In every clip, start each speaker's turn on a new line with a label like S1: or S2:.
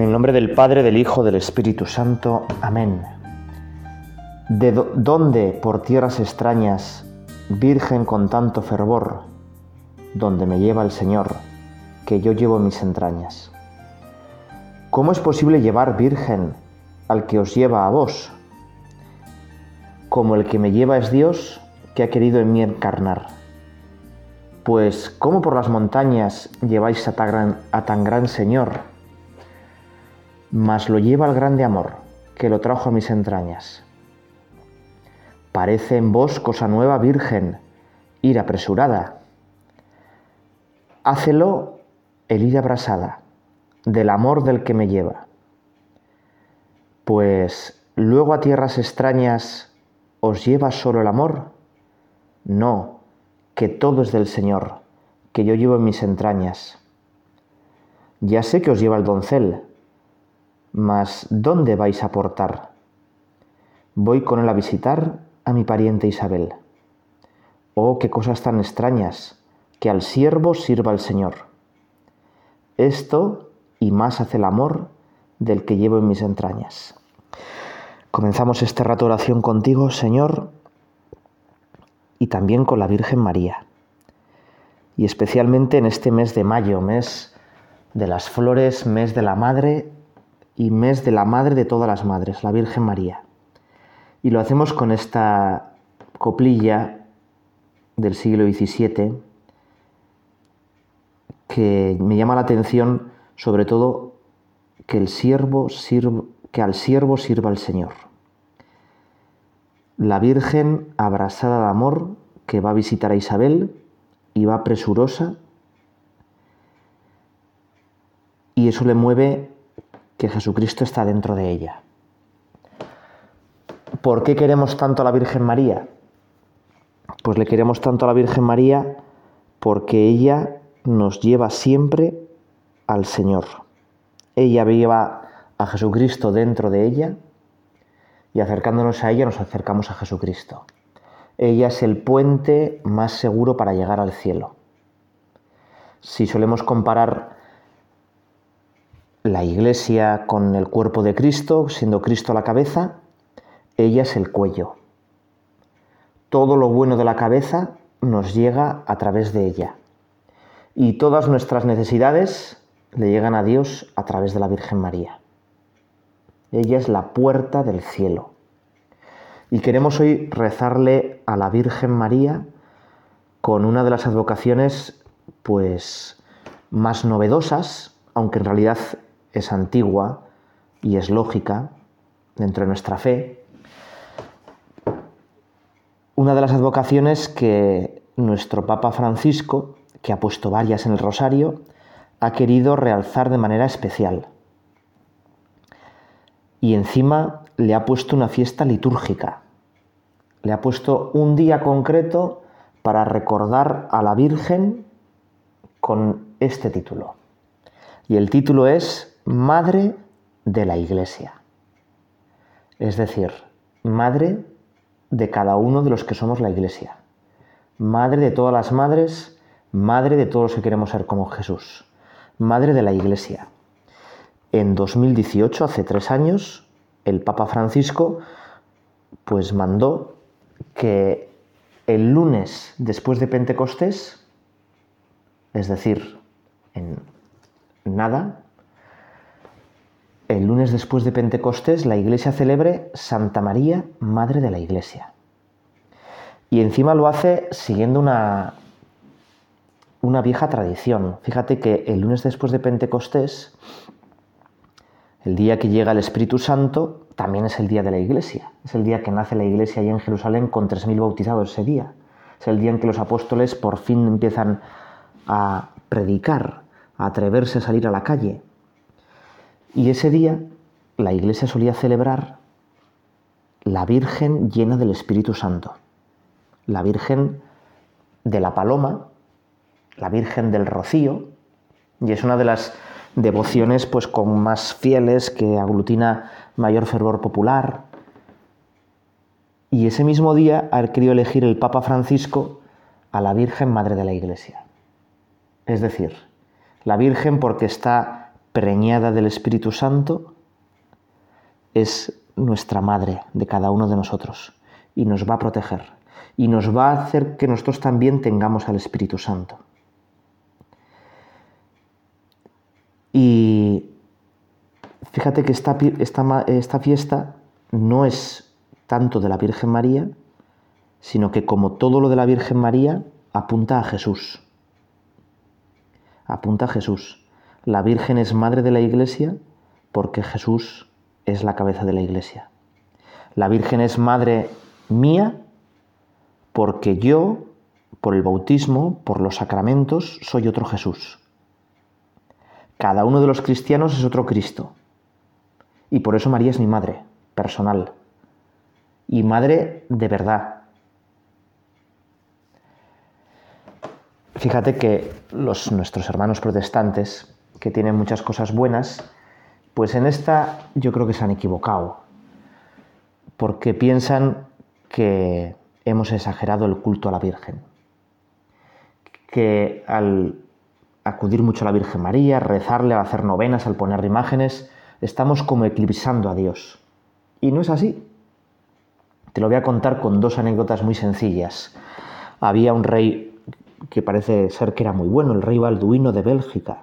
S1: En el nombre del Padre, del Hijo, del Espíritu Santo. Amén. ¿De dónde por tierras extrañas, Virgen con tanto fervor, donde me lleva el Señor, que yo llevo mis entrañas? ¿Cómo es posible llevar, Virgen, al que os lleva a vos? Como el que me lleva es Dios, que ha querido en mí encarnar. Pues, ¿cómo por las montañas lleváis a tan gran Señor? Mas lo lleva al grande amor que lo trajo a mis entrañas. Parece en vos cosa nueva, virgen, ir apresurada. Hácelo el ir abrasada del amor del que me lleva. Pues luego a tierras extrañas os lleva solo el amor. No, que todo es del Señor, que yo llevo en mis entrañas. Ya sé que os lleva el doncel, mas, ¿dónde vais a portar? Voy con él a visitar a mi pariente Isabel. Oh, qué cosas tan extrañas, que al siervo sirva el Señor. Esto y más hace el amor del que llevo en mis entrañas. Comenzamos este rato de oración contigo, Señor, y también con la Virgen María. Y especialmente en este mes de mayo, mes de las flores, mes de la Madre y mes de la Madre de todas las Madres, la Virgen María. Y lo hacemos con esta coplilla del siglo XVII que me llama la atención sobre todo que, el siervo que al siervo sirva el Señor. La Virgen abrasada de amor que va a visitar a Isabel y va presurosa y eso le mueve que Jesucristo está dentro de ella. ¿Por qué queremos tanto a la Virgen María? Pues le queremos tanto a la Virgen María porque ella nos lleva siempre al Señor. Ella lleva a Jesucristo dentro de ella y acercándonos a ella nos acercamos a Jesucristo. Ella es el puente más seguro para llegar al cielo. Si solemos comparar la iglesia con el cuerpo de Cristo, siendo Cristo la cabeza, ella es el cuello. Todo lo bueno de la cabeza nos llega a través de ella. Y todas nuestras necesidades le llegan a Dios a través de la Virgen María. Ella es la puerta del cielo. Y queremos hoy rezarle a la Virgen María con una de las advocaciones pues más novedosas, aunque en realidad es antigua y es lógica dentro de nuestra fe. Una de las advocaciones que nuestro Papa Francisco, que ha puesto varias en el rosario, ha querido realzar de manera especial. Y encima le ha puesto una fiesta litúrgica. Le ha puesto un día concreto para recordar a la Virgen con este título. Y el título es madre de la iglesia. Es decir, madre de cada uno de los que somos la iglesia. Madre de todas las madres, madre de todos los que queremos ser como Jesús. Madre de la iglesia. En 2018, hace tres años, el Papa Francisco pues mandó que el lunes después de Pentecostés, es decir, en nada, el lunes después de Pentecostés la iglesia celebre Santa María, Madre de la Iglesia. Y encima lo hace siguiendo una, una vieja tradición. Fíjate que el lunes después de Pentecostés, el día que llega el Espíritu Santo, también es el día de la iglesia. Es el día que nace la iglesia allí en Jerusalén con 3.000 bautizados ese día. Es el día en que los apóstoles por fin empiezan a predicar, a atreverse a salir a la calle. Y ese día la iglesia solía celebrar la Virgen llena del Espíritu Santo, la Virgen de la Paloma, la Virgen del Rocío, y es una de las devociones pues con más fieles que aglutina mayor fervor popular. Y ese mismo día ha querido elegir el Papa Francisco a la Virgen Madre de la Iglesia. Es decir, la Virgen porque está preñada del Espíritu Santo, es nuestra madre de cada uno de nosotros y nos va a proteger y nos va a hacer que nosotros también tengamos al Espíritu Santo. Y fíjate que esta, esta, fiesta no es tanto de la Virgen María, sino que como todo lo de la Virgen María apunta a Jesús. Apunta a Jesús. La Virgen es madre de la Iglesia porque Jesús es la cabeza de la Iglesia. La Virgen es madre mía porque yo, por el bautismo, por los sacramentos, soy otro Jesús. Cada uno de los cristianos es otro Cristo. Y por eso María es mi madre, personal. Y madre de verdad. Fíjate que los, nuestros hermanos protestantes, que tienen muchas cosas buenas, pues en esta yo creo que se han equivocado. Porque piensan que hemos exagerado el culto a la Virgen. Que al acudir mucho a la Virgen María, rezarle, al hacer novenas, al poner imágenes, estamos como eclipsando a Dios. Y no es así. Te lo voy a contar con dos anécdotas muy sencillas. Había un rey que parece ser que era muy bueno, el rey Balduino de Bélgica,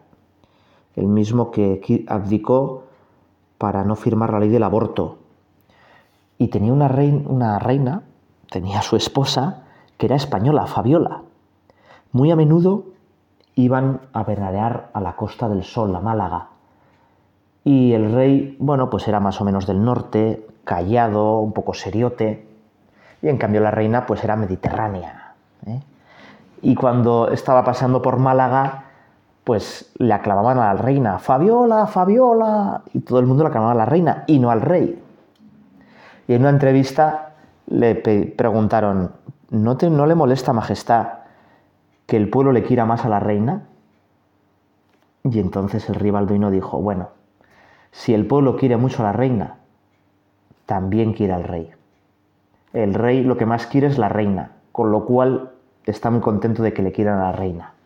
S1: el mismo que abdicó para no firmar la ley del aborto. Y tenía una reina, tenía su esposa, que era española, Fabiola. Muy a menudo iban a veranear a la Costa del Sol, a Málaga. Y el rey, bueno, pues era más o menos del norte, callado, un poco seriote, y en cambio la reina pues era mediterránea. ¿eh? Y cuando estaba pasando por Málaga, pues le aclamaban a la reina, Fabiola, Fabiola, y todo el mundo le aclamaba a la reina y no al rey. Y en una entrevista le preguntaron, ¿no, te, ¿no le molesta, Majestad, que el pueblo le quiera más a la reina? Y entonces el rey dijo, bueno, si el pueblo quiere mucho a la reina, también quiere al rey. El rey lo que más quiere es la reina, con lo cual está muy contento de que le quieran a la reina.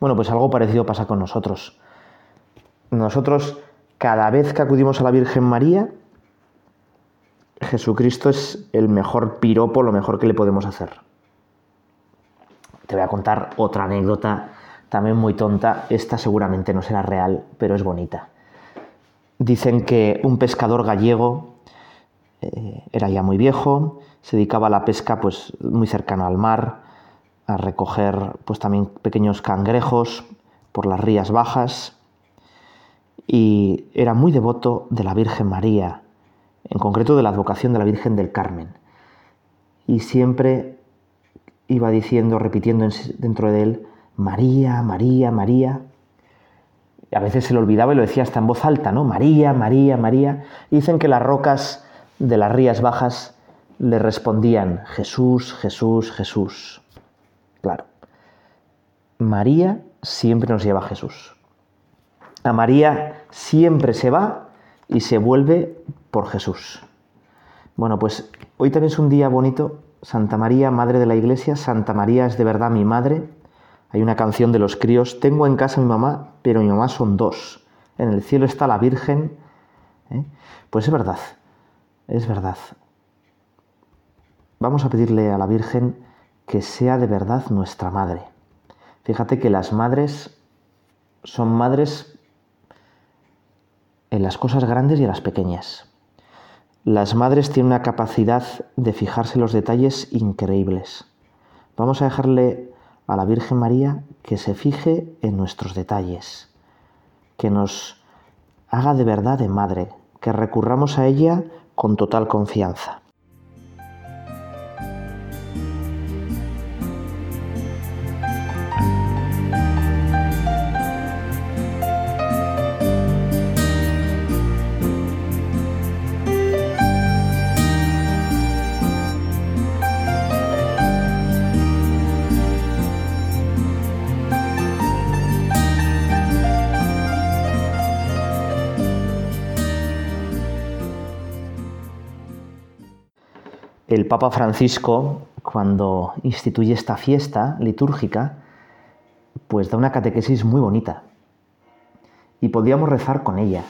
S1: Bueno, pues algo parecido pasa con nosotros. Nosotros, cada vez que acudimos a la Virgen María, Jesucristo es el mejor piropo, lo mejor que le podemos hacer. Te voy a contar otra anécdota también muy tonta. Esta seguramente no será real, pero es bonita. Dicen que un pescador gallego eh, era ya muy viejo, se dedicaba a la pesca pues muy cercano al mar, a recoger pues también pequeños cangrejos por las rías bajas y era muy devoto de la Virgen María, en concreto de la advocación de la Virgen del Carmen. Y siempre iba diciendo, repitiendo dentro de él, María, María, María. Y a veces se le olvidaba y lo decía hasta en voz alta, ¿no? María, María, María. dicen que las rocas de las rías bajas le respondían, Jesús, Jesús, Jesús. Claro. María siempre nos lleva a Jesús. A María siempre se va y se vuelve por Jesús. Bueno, pues hoy también es un día bonito Santa María, Madre de la Iglesia, Santa María es de verdad mi madre. Hay una canción de los críos, tengo en casa a mi mamá, pero mi mamá son dos. En el cielo está la Virgen. ¿eh? Pues es verdad, es verdad. Vamos a pedirle a la Virgen que sea de verdad nuestra madre. Fíjate que las madres son madres en las cosas grandes y en las pequeñas. Las madres tienen una capacidad de fijarse en los detalles increíbles. Vamos a dejarle a la Virgen María que se fije en nuestros detalles, que nos haga de verdad de madre, que recurramos a ella con total confianza. El Papa Francisco, cuando instituye esta fiesta litúrgica, pues da una catequesis muy bonita. y podíamos rezar con ella.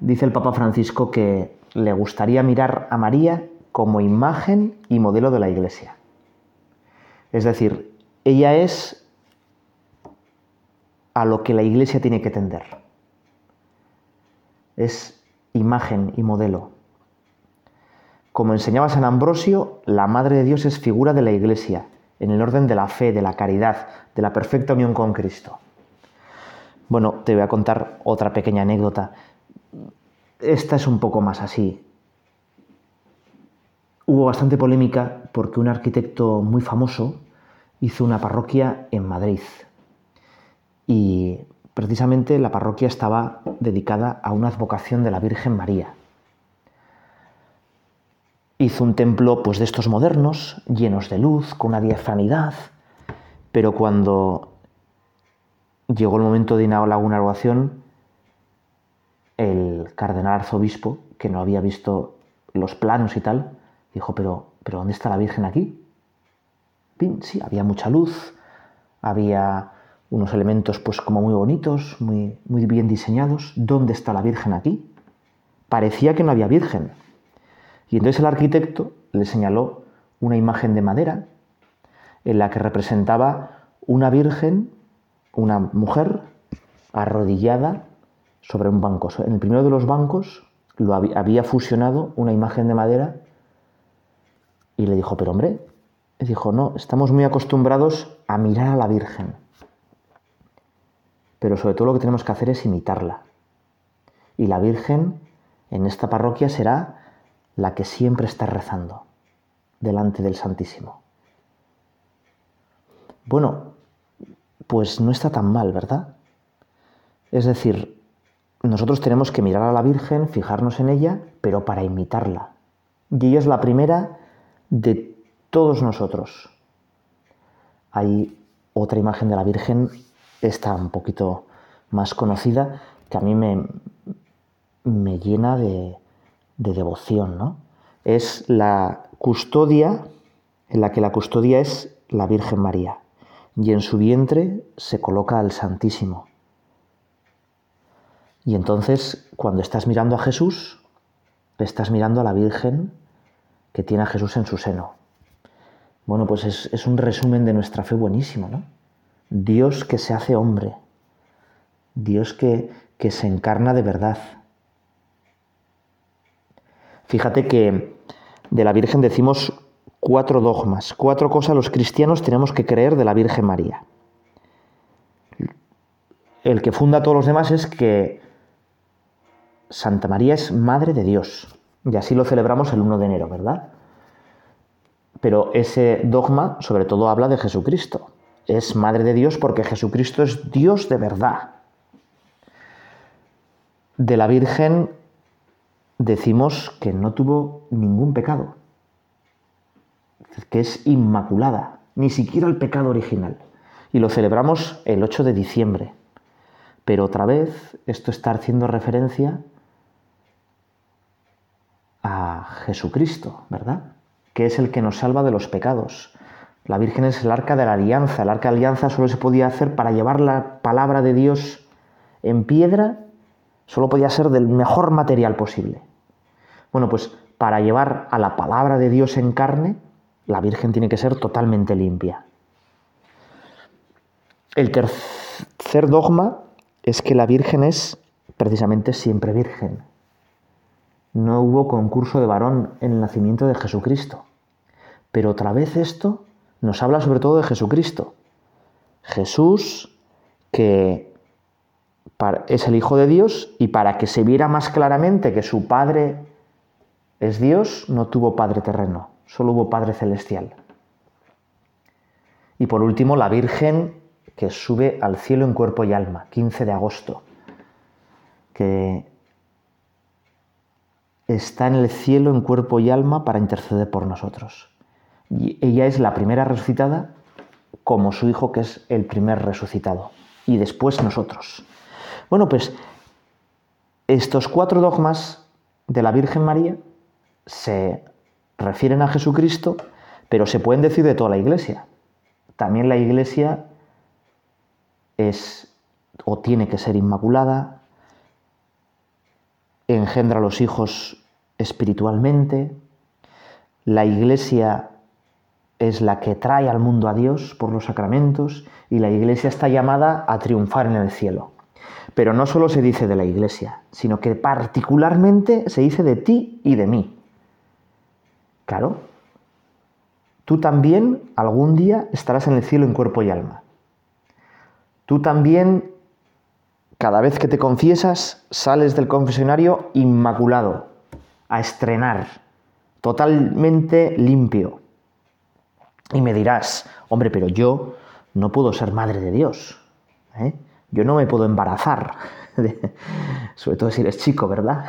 S1: Dice el Papa Francisco que le gustaría mirar a María como imagen y modelo de la Iglesia. Es decir, ella es a lo que la Iglesia tiene que tender. Es imagen y modelo. Como enseñaba San Ambrosio, la Madre de Dios es figura de la Iglesia, en el orden de la fe, de la caridad, de la perfecta unión con Cristo. Bueno, te voy a contar otra pequeña anécdota. Esta es un poco más así. Hubo bastante polémica porque un arquitecto muy famoso hizo una parroquia en Madrid. Y precisamente la parroquia estaba dedicada a una advocación de la Virgen María. Hizo un templo pues de estos modernos, llenos de luz, con una diafanidad, pero cuando llegó el momento de la inauguración, el cardenal arzobispo, que no había visto los planos y tal, dijo, pero, pero ¿dónde está la Virgen aquí? sí, había mucha luz, había unos elementos pues como muy bonitos, muy, muy bien diseñados. ¿Dónde está la Virgen aquí? Parecía que no había Virgen. Y entonces el arquitecto le señaló una imagen de madera en la que representaba una Virgen una mujer arrodillada sobre un banco. En el primero de los bancos lo había fusionado una imagen de madera y le dijo, pero hombre, dijo, no, estamos muy acostumbrados a mirar a la Virgen, pero sobre todo lo que tenemos que hacer es imitarla. Y la Virgen en esta parroquia será la que siempre está rezando delante del Santísimo. Bueno, pues no está tan mal, ¿verdad? Es decir, nosotros tenemos que mirar a la Virgen, fijarnos en ella, pero para imitarla. Y ella es la primera de todos nosotros. Hay otra imagen de la Virgen, esta un poquito más conocida, que a mí me, me llena de, de devoción, ¿no? Es la custodia, en la que la custodia es la Virgen María y en su vientre se coloca al Santísimo. Y entonces, cuando estás mirando a Jesús, estás mirando a la Virgen que tiene a Jesús en su seno. Bueno, pues es, un resumen de nuestra fe buenísimo, ¿no? Dios que se hace hombre, Dios que, que se encarna de verdad. Fíjate que de la Virgen decimos cuatro dogmas, cuatro cosas los cristianos tenemos que creer de la Virgen María. El que funda a todos los demás es que Santa María es Madre de Dios. Y así lo celebramos el 1 de enero, ¿verdad? Pero ese dogma sobre todo habla de Jesucristo. Es Madre de Dios porque Jesucristo es Dios de verdad. De la Virgen decimos que no tuvo ningún pecado que es inmaculada, ni siquiera el pecado original. Y lo celebramos el 8 de diciembre. Pero otra vez esto está haciendo referencia a Jesucristo, ¿verdad? Que es el que nos salva de los pecados. La Virgen es el arca de la alianza. El arca de la alianza solo se podía hacer para llevar la palabra de Dios en piedra, solo podía ser del mejor material posible. Bueno, pues para llevar a la palabra de Dios en carne, la Virgen tiene que ser totalmente limpia. El tercer dogma es que la Virgen es precisamente siempre virgen. No hubo concurso de varón en el nacimiento de Jesucristo. Pero otra vez esto nos habla sobre todo de Jesucristo. Jesús que es el Hijo de Dios y para que se viera más claramente que su Padre es Dios, no tuvo Padre terreno solo hubo Padre Celestial. Y por último, la Virgen que sube al cielo en cuerpo y alma, 15 de agosto, que está en el cielo en cuerpo y alma para interceder por nosotros. Y ella es la primera resucitada como su hijo que es el primer resucitado. Y después nosotros. Bueno, pues estos cuatro dogmas de la Virgen María se refieren a Jesucristo, pero se pueden decir de toda la iglesia. También la iglesia es o tiene que ser inmaculada, engendra a los hijos espiritualmente, la iglesia es la que trae al mundo a Dios por los sacramentos y la iglesia está llamada a triunfar en el cielo. Pero no solo se dice de la iglesia, sino que particularmente se dice de ti y de mí. Claro, tú también algún día estarás en el cielo en cuerpo y alma. Tú también, cada vez que te confiesas, sales del confesionario inmaculado, a estrenar, totalmente limpio. Y me dirás, hombre, pero yo no puedo ser madre de Dios. ¿eh? Yo no me puedo embarazar. Sobre todo si eres chico, ¿verdad?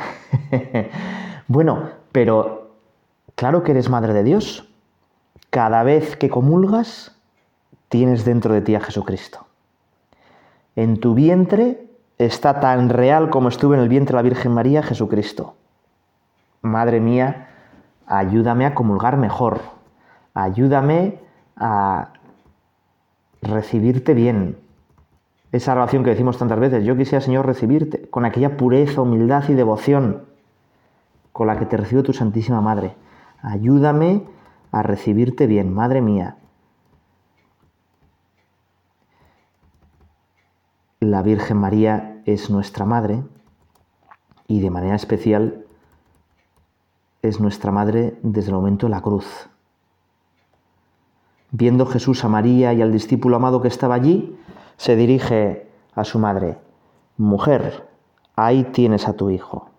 S1: bueno, pero claro que eres madre de Dios. Cada vez que comulgas, tienes dentro de ti a Jesucristo. En tu vientre está tan real como estuvo en el vientre de la Virgen María Jesucristo. Madre mía, ayúdame a comulgar mejor, ayúdame a recibirte bien. Esa oración que decimos tantas veces, yo quisiera, Señor, recibirte con aquella pureza, humildad y devoción con la que te recibe tu Santísima Madre. Ayúdame a recibirte bien, Madre mía. la Virgen María es nuestra Madre y de manera especial es nuestra Madre desde el momento de la cruz. Viendo Jesús a María y al discípulo amado que estaba allí, se dirige a su madre, Mujer, ahí tienes a tu hijo.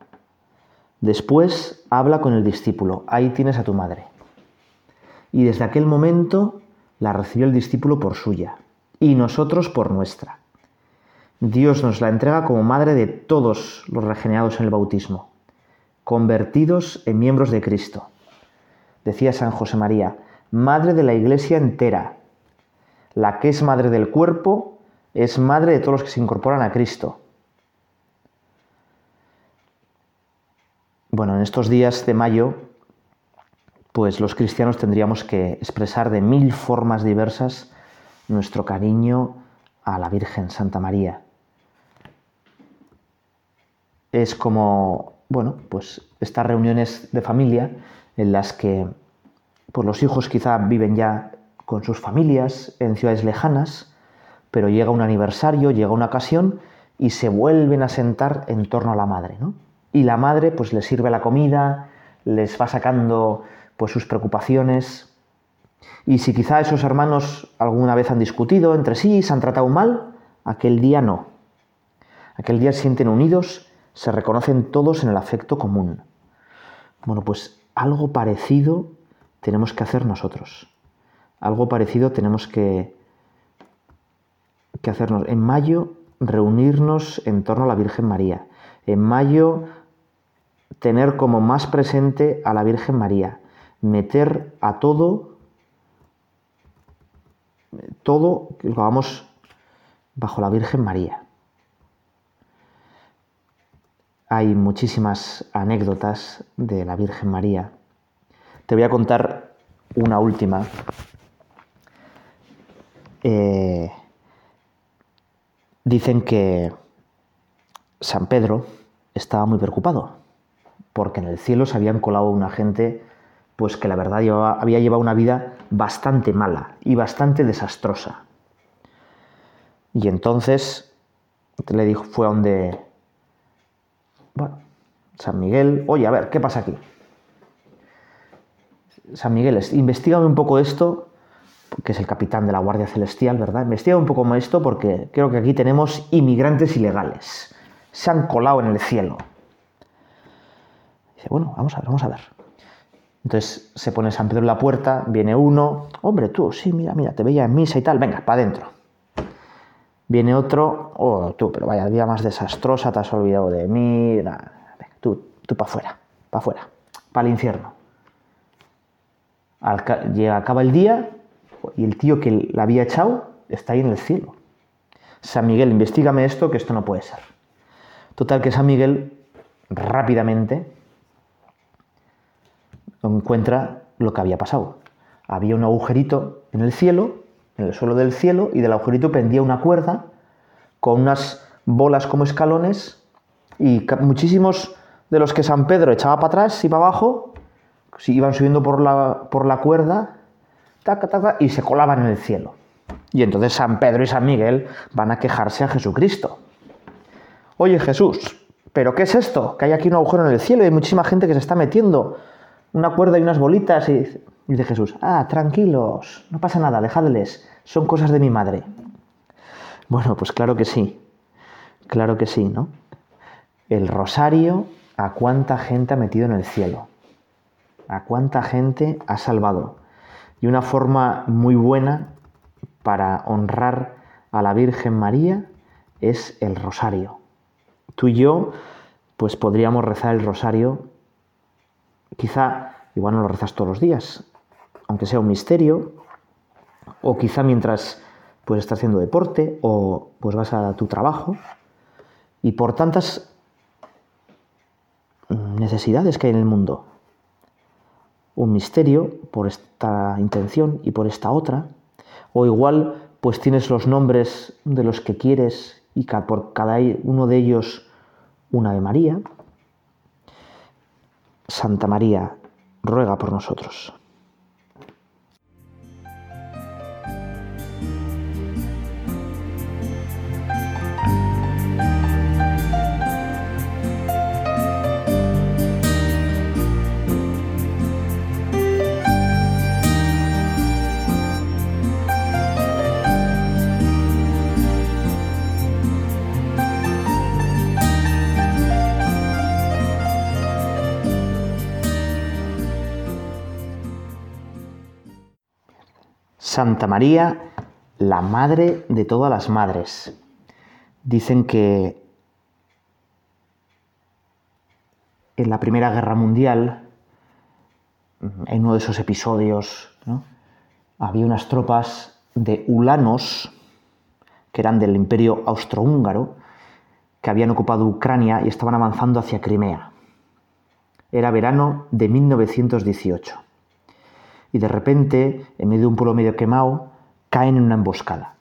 S1: Después habla con el discípulo, ahí tienes a tu madre. Y desde aquel momento la recibió el discípulo por suya y nosotros por nuestra. Dios nos la entrega como madre de todos los regenerados en el bautismo, convertidos en miembros de Cristo. Decía San José María, madre de la iglesia entera. La que es madre del cuerpo es madre de todos los que se incorporan a Cristo. Bueno, en estos días de mayo, pues los cristianos tendríamos que expresar de mil formas diversas nuestro cariño a la Virgen Santa María es como, bueno, pues estas reuniones de familia en las que pues los hijos quizá viven ya con sus familias en ciudades lejanas, pero llega un aniversario, llega una ocasión y se vuelven a sentar en torno a la madre, ¿no? Y la madre pues les sirve la comida, les va sacando pues sus preocupaciones. Y si quizá esos hermanos alguna vez han discutido entre sí, se han tratado mal, aquel día no. Aquel día se sienten unidos se reconocen todos en el afecto común. Bueno, pues algo parecido tenemos que hacer nosotros. Algo parecido tenemos que, que hacernos. En mayo, reunirnos en torno a la Virgen María. En mayo, tener como más presente a la Virgen María. Meter a todo, todo lo hagamos bajo la Virgen María. Hay muchísimas anécdotas de la Virgen María. Te voy a contar una última. Eh, dicen que San Pedro estaba muy preocupado porque en el cielo se habían colado una gente pues que la verdad había llevado una vida bastante mala y bastante desastrosa. Y entonces le dijo, fue a donde bueno, San Miguel, oye, a ver, ¿qué pasa aquí? San Miguel, investigame un poco esto, que es el capitán de la Guardia Celestial, ¿verdad? Investiga un poco más esto porque creo que aquí tenemos inmigrantes ilegales. Se han colado en el cielo. Dice, bueno, vamos a ver, vamos a ver. Entonces se pone San Pedro en la puerta, viene uno, hombre, tú, sí, mira, mira, te veía en misa y tal, venga, para adentro. Viene otro, oh, tú, pero vaya vida más desastrosa, te has olvidado de mí, tú, tú para afuera, para afuera, para el infierno. llega, acaba el día y el tío que la había echado está ahí en el cielo. San Miguel, investigame esto, que esto no puede ser. Total que San Miguel rápidamente encuentra lo que había pasado. Había un agujerito en el cielo en el suelo del cielo y del agujerito pendía una cuerda con unas bolas como escalones y muchísimos de los que San Pedro echaba para atrás y para abajo, si iban subiendo por la, por la cuerda, y se colaban en el cielo. Y entonces San Pedro y San Miguel van a quejarse a Jesucristo. Oye Jesús, ¿pero qué es esto? Que hay aquí un agujero en el cielo y hay muchísima gente que se está metiendo una cuerda y unas bolitas. Y dice Jesús, ah, tranquilos, no pasa nada, dejadles, son cosas de mi madre. Bueno, pues claro que sí, claro que sí, ¿no? El rosario, ¿a cuánta gente ha metido en el cielo? ¿A cuánta gente ha salvado? Y una forma muy buena para honrar a la Virgen María es el rosario. Tú y yo, pues podríamos rezar el rosario, quizá, igual no lo rezas todos los días, aunque sea un misterio, o quizá mientras pues estás haciendo deporte o pues vas a tu trabajo, y por tantas necesidades que hay en el mundo. Un misterio por esta intención y por esta otra, o igual pues tienes los nombres de los que quieres y por cada uno de ellos una de María. Santa María, ruega por nosotros. Santa María, la madre de todas las madres. Dicen que en la Primera Guerra Mundial, en uno de esos episodios, había unas tropas de ulanos, que eran del imperio austrohúngaro, que habían ocupado Ucrania y estaban avanzando hacia Crimea. Era verano de 1918 y de repente, en medio de un pueblo medio quemado, caen en una emboscada.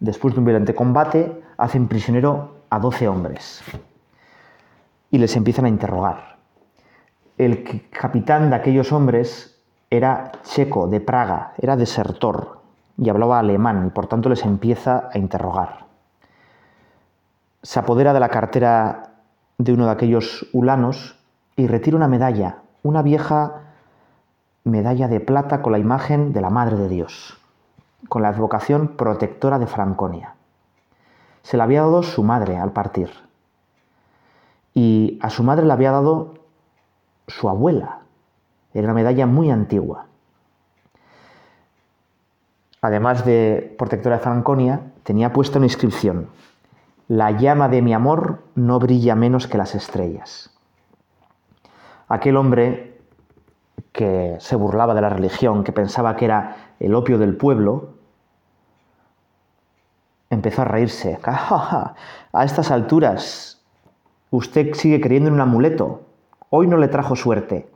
S1: Después de un violento combate, hacen prisionero a 12 hombres y les empiezan a interrogar. El capitán de aquellos hombres era checo, de Praga, era desertor y hablaba alemán y por tanto les empieza a interrogar. Se apodera de la cartera de uno de aquellos ulanos y retira una medalla, una vieja medalla de plata con la imagen de la Madre de Dios, con la advocación protectora de Franconia. Se la había dado su madre al partir. Y a su madre le había dado su abuela. Era una medalla muy antigua. Además de protectora de Franconia, tenía puesta una inscripción. La llama de mi amor no brilla menos que las estrellas. Aquel hombre que se burlaba de la religión, que pensaba que era el opio del pueblo, empezó a reírse. A estas alturas, usted sigue creyendo en un amuleto. Hoy no le trajo suerte.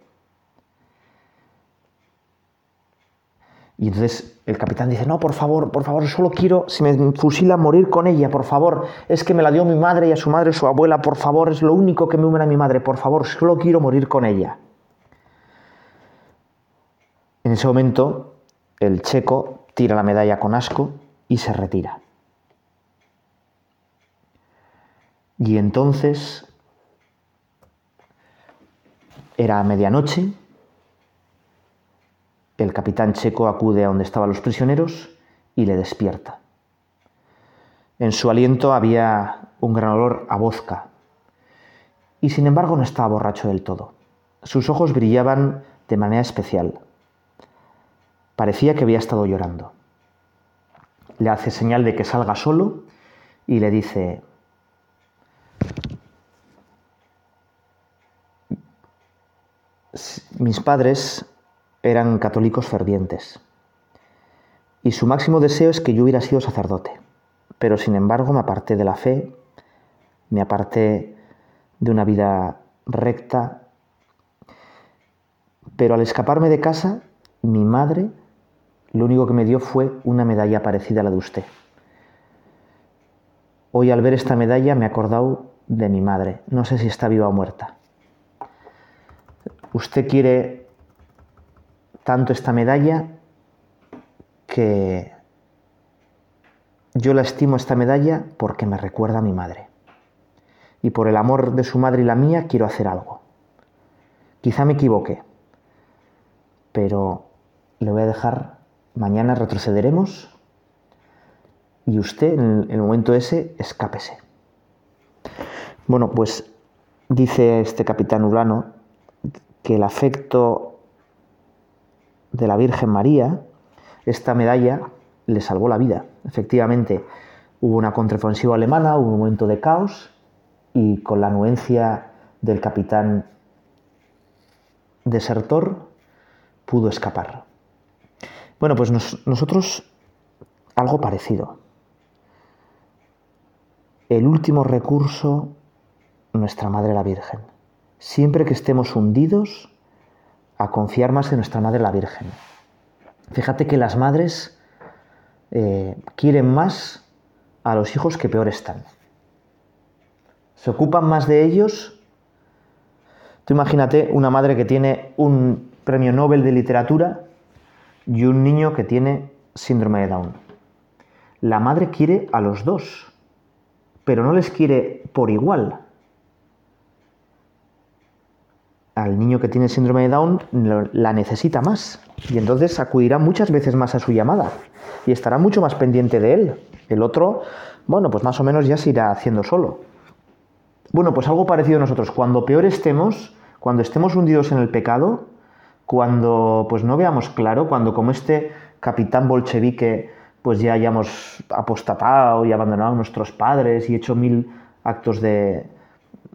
S1: Y entonces el capitán dice, no, por favor, por favor, solo quiero, si me fusila, morir con ella, por favor. Es que me la dio mi madre y a su madre su abuela, por favor, es lo único que me une a mi madre, por favor, solo quiero morir con ella. En ese momento, el checo tira la medalla con asco y se retira. Y entonces era medianoche, el capitán checo acude a donde estaban los prisioneros y le despierta. En su aliento había un gran olor a vodka, y sin embargo no estaba borracho del todo. Sus ojos brillaban de manera especial. Parecía que había estado llorando. Le hace señal de que salga solo y le dice, mis padres eran católicos fervientes y su máximo deseo es que yo hubiera sido sacerdote, pero sin embargo me aparté de la fe, me aparté de una vida recta, pero al escaparme de casa, mi madre lo único que me dio fue una medalla parecida a la de usted. hoy al ver esta medalla me he acordado de mi madre. No sé si está viva o muerta. Usted quiere tanto esta medalla que yo la estimo esta medalla porque me recuerda a mi madre. Y por el amor de su madre y la mía quiero hacer algo. Quizá me equivoque, pero le voy a dejar, mañana retrocederemos y usted en el momento ese escápese. Bueno, pues dice este capitán Urano que el afecto de la Virgen María, esta medalla le salvó la vida. Efectivamente, hubo una contraofensiva alemana, hubo un momento de caos y con la anuencia del capitán desertor pudo escapar. Bueno, pues nosotros algo parecido. El último recurso, nuestra Madre la Virgen. Siempre que estemos hundidos, a confiar más en nuestra Madre la Virgen. Fíjate que las madres eh, quieren más a los hijos que peor están. Se ocupan más de ellos. Tú imagínate una madre que tiene un premio Nobel de literatura y un niño que tiene síndrome de Down. La madre quiere a los dos, pero no les quiere por igual. Al niño que tiene síndrome de Down la necesita más y entonces acudirá muchas veces más a su llamada y estará mucho más pendiente de él. El otro, bueno, pues más o menos ya se irá haciendo solo. Bueno, pues algo parecido a nosotros. Cuando peor estemos, cuando estemos hundidos en el pecado, cuando pues no veamos claro, cuando como este capitán bolchevique pues ya hayamos apostatado y abandonado a nuestros padres y hecho mil actos de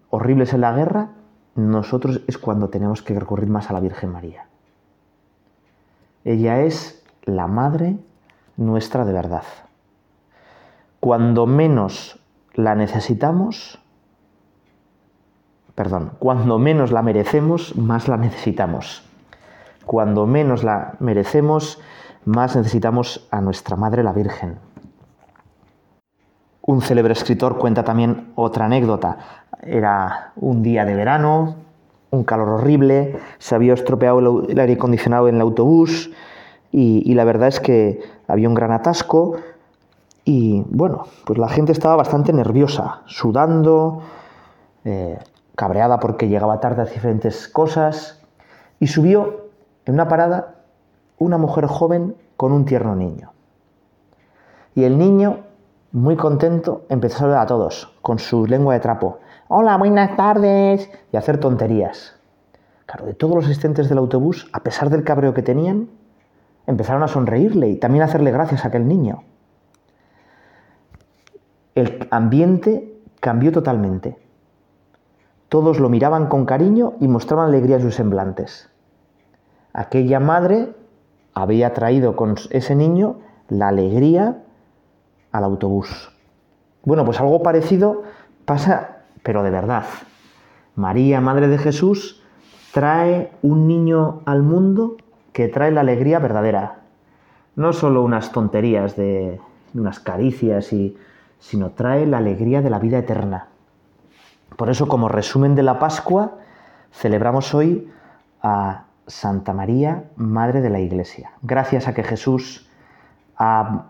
S1: horribles en la guerra, nosotros es cuando tenemos que recurrir más a la Virgen María. Ella es la madre nuestra de verdad. Cuando menos la necesitamos, perdón, cuando menos la merecemos, más la necesitamos. Cuando menos la merecemos, más necesitamos a nuestra Madre la Virgen. Un célebre escritor cuenta también otra anécdota. Era un día de verano, un calor horrible, se había estropeado el aire acondicionado en el autobús y, la verdad es que había un gran atasco y bueno, pues la gente estaba bastante nerviosa, sudando, eh, cabreada porque llegaba tarde a diferentes cosas, y subió en una parada una mujer joven con un tierno niño. Y el niño, muy contento, empezó a saludar a todos con su lengua de trapo. Hola, buenas tardes. Y a hacer tonterías. Claro, de todos los asistentes del autobús, a pesar del cabreo que tenían, empezaron a sonreírle y también a hacerle gracias a aquel niño. El ambiente cambió totalmente. Todos lo miraban con cariño y mostraban alegría en sus semblantes. Aquella madre había traído con ese niño la alegría al autobús. Bueno, pues algo parecido pasa, pero de verdad. María, Madre de Jesús, trae un niño al mundo que trae la alegría verdadera. No solo unas tonterías de unas caricias, y, sino trae la alegría de la vida eterna. Por eso, como resumen de la Pascua, celebramos hoy a Santa María, Madre de la Iglesia. Gracias a que Jesús ha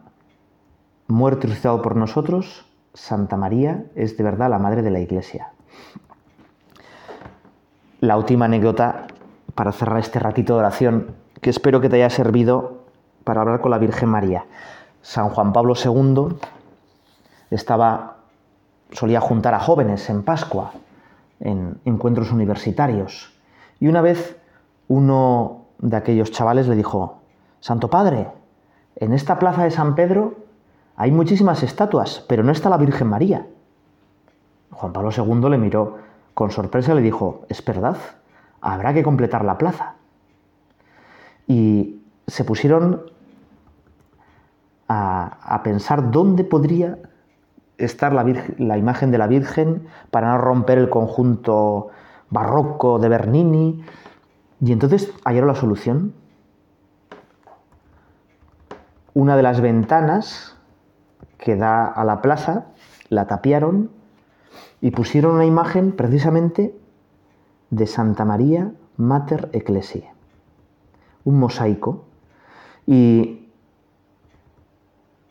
S1: muerto y resucitado por nosotros, Santa María es de verdad la Madre de la Iglesia. La última anécdota para cerrar este ratito de oración que espero que te haya servido para hablar con la Virgen María. San Juan Pablo II estaba, solía juntar a jóvenes en Pascua, en encuentros universitarios, y una vez uno de aquellos chavales le dijo, Santo Padre, en esta plaza de San Pedro hay muchísimas estatuas, pero no está la Virgen María. Juan Pablo II le miró con sorpresa y le dijo, es verdad, habrá que completar la plaza. Y se pusieron a, pensar dónde podría estar la, imagen de la Virgen para no romper el conjunto barroco de Bernini, y entonces hallaron la solución. Una de las ventanas que da a la plaza la tapiaron y pusieron una imagen precisamente de Santa María Mater Ecclesiae, un mosaico. Y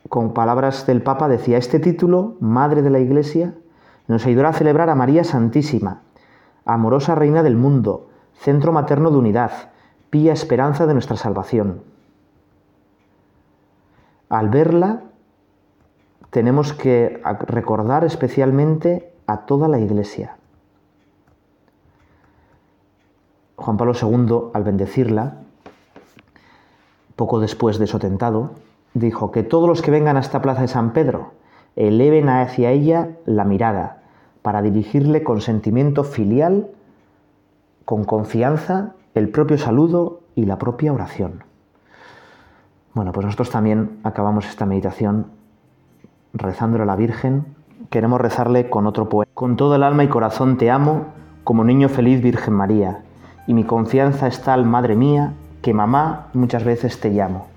S1: con palabras del Papa decía, este título, Madre de la Iglesia, nos ayudará a celebrar a María Santísima, amorosa Reina del mundo, centro materno de unidad, pía esperanza de nuestra salvación. Al verla, tenemos que recordar especialmente a toda la Iglesia. Juan Pablo II, al bendecirla, poco después de su atentado, dijo que todos los que vengan a esta plaza de San Pedro eleven hacia ella la mirada para dirigirle con sentimiento filial, con confianza, el propio saludo y la propia oración. Bueno, pues nosotros también acabamos esta meditación rezándole a la Virgen. Queremos rezarle con otro poema. Con todo el alma y corazón te amo, como niño feliz Virgen María, y mi confianza es tal, Madre mía, que mamá muchas veces te llamo.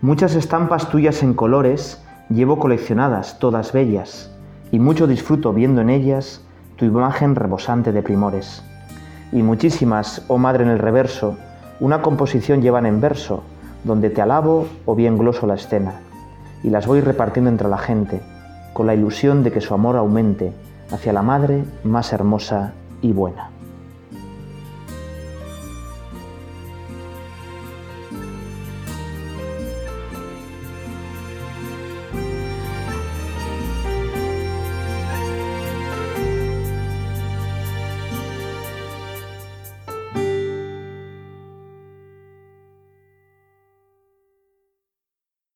S1: Muchas estampas tuyas en colores llevo coleccionadas, todas bellas, y mucho disfruto viendo en ellas tu imagen rebosante de primores. Y muchísimas, oh Madre en el reverso, una composición llevan en verso, donde te alabo o bien gloso la escena, y las voy repartiendo entre la gente, con la ilusión de que su amor aumente hacia la Madre más hermosa y buena.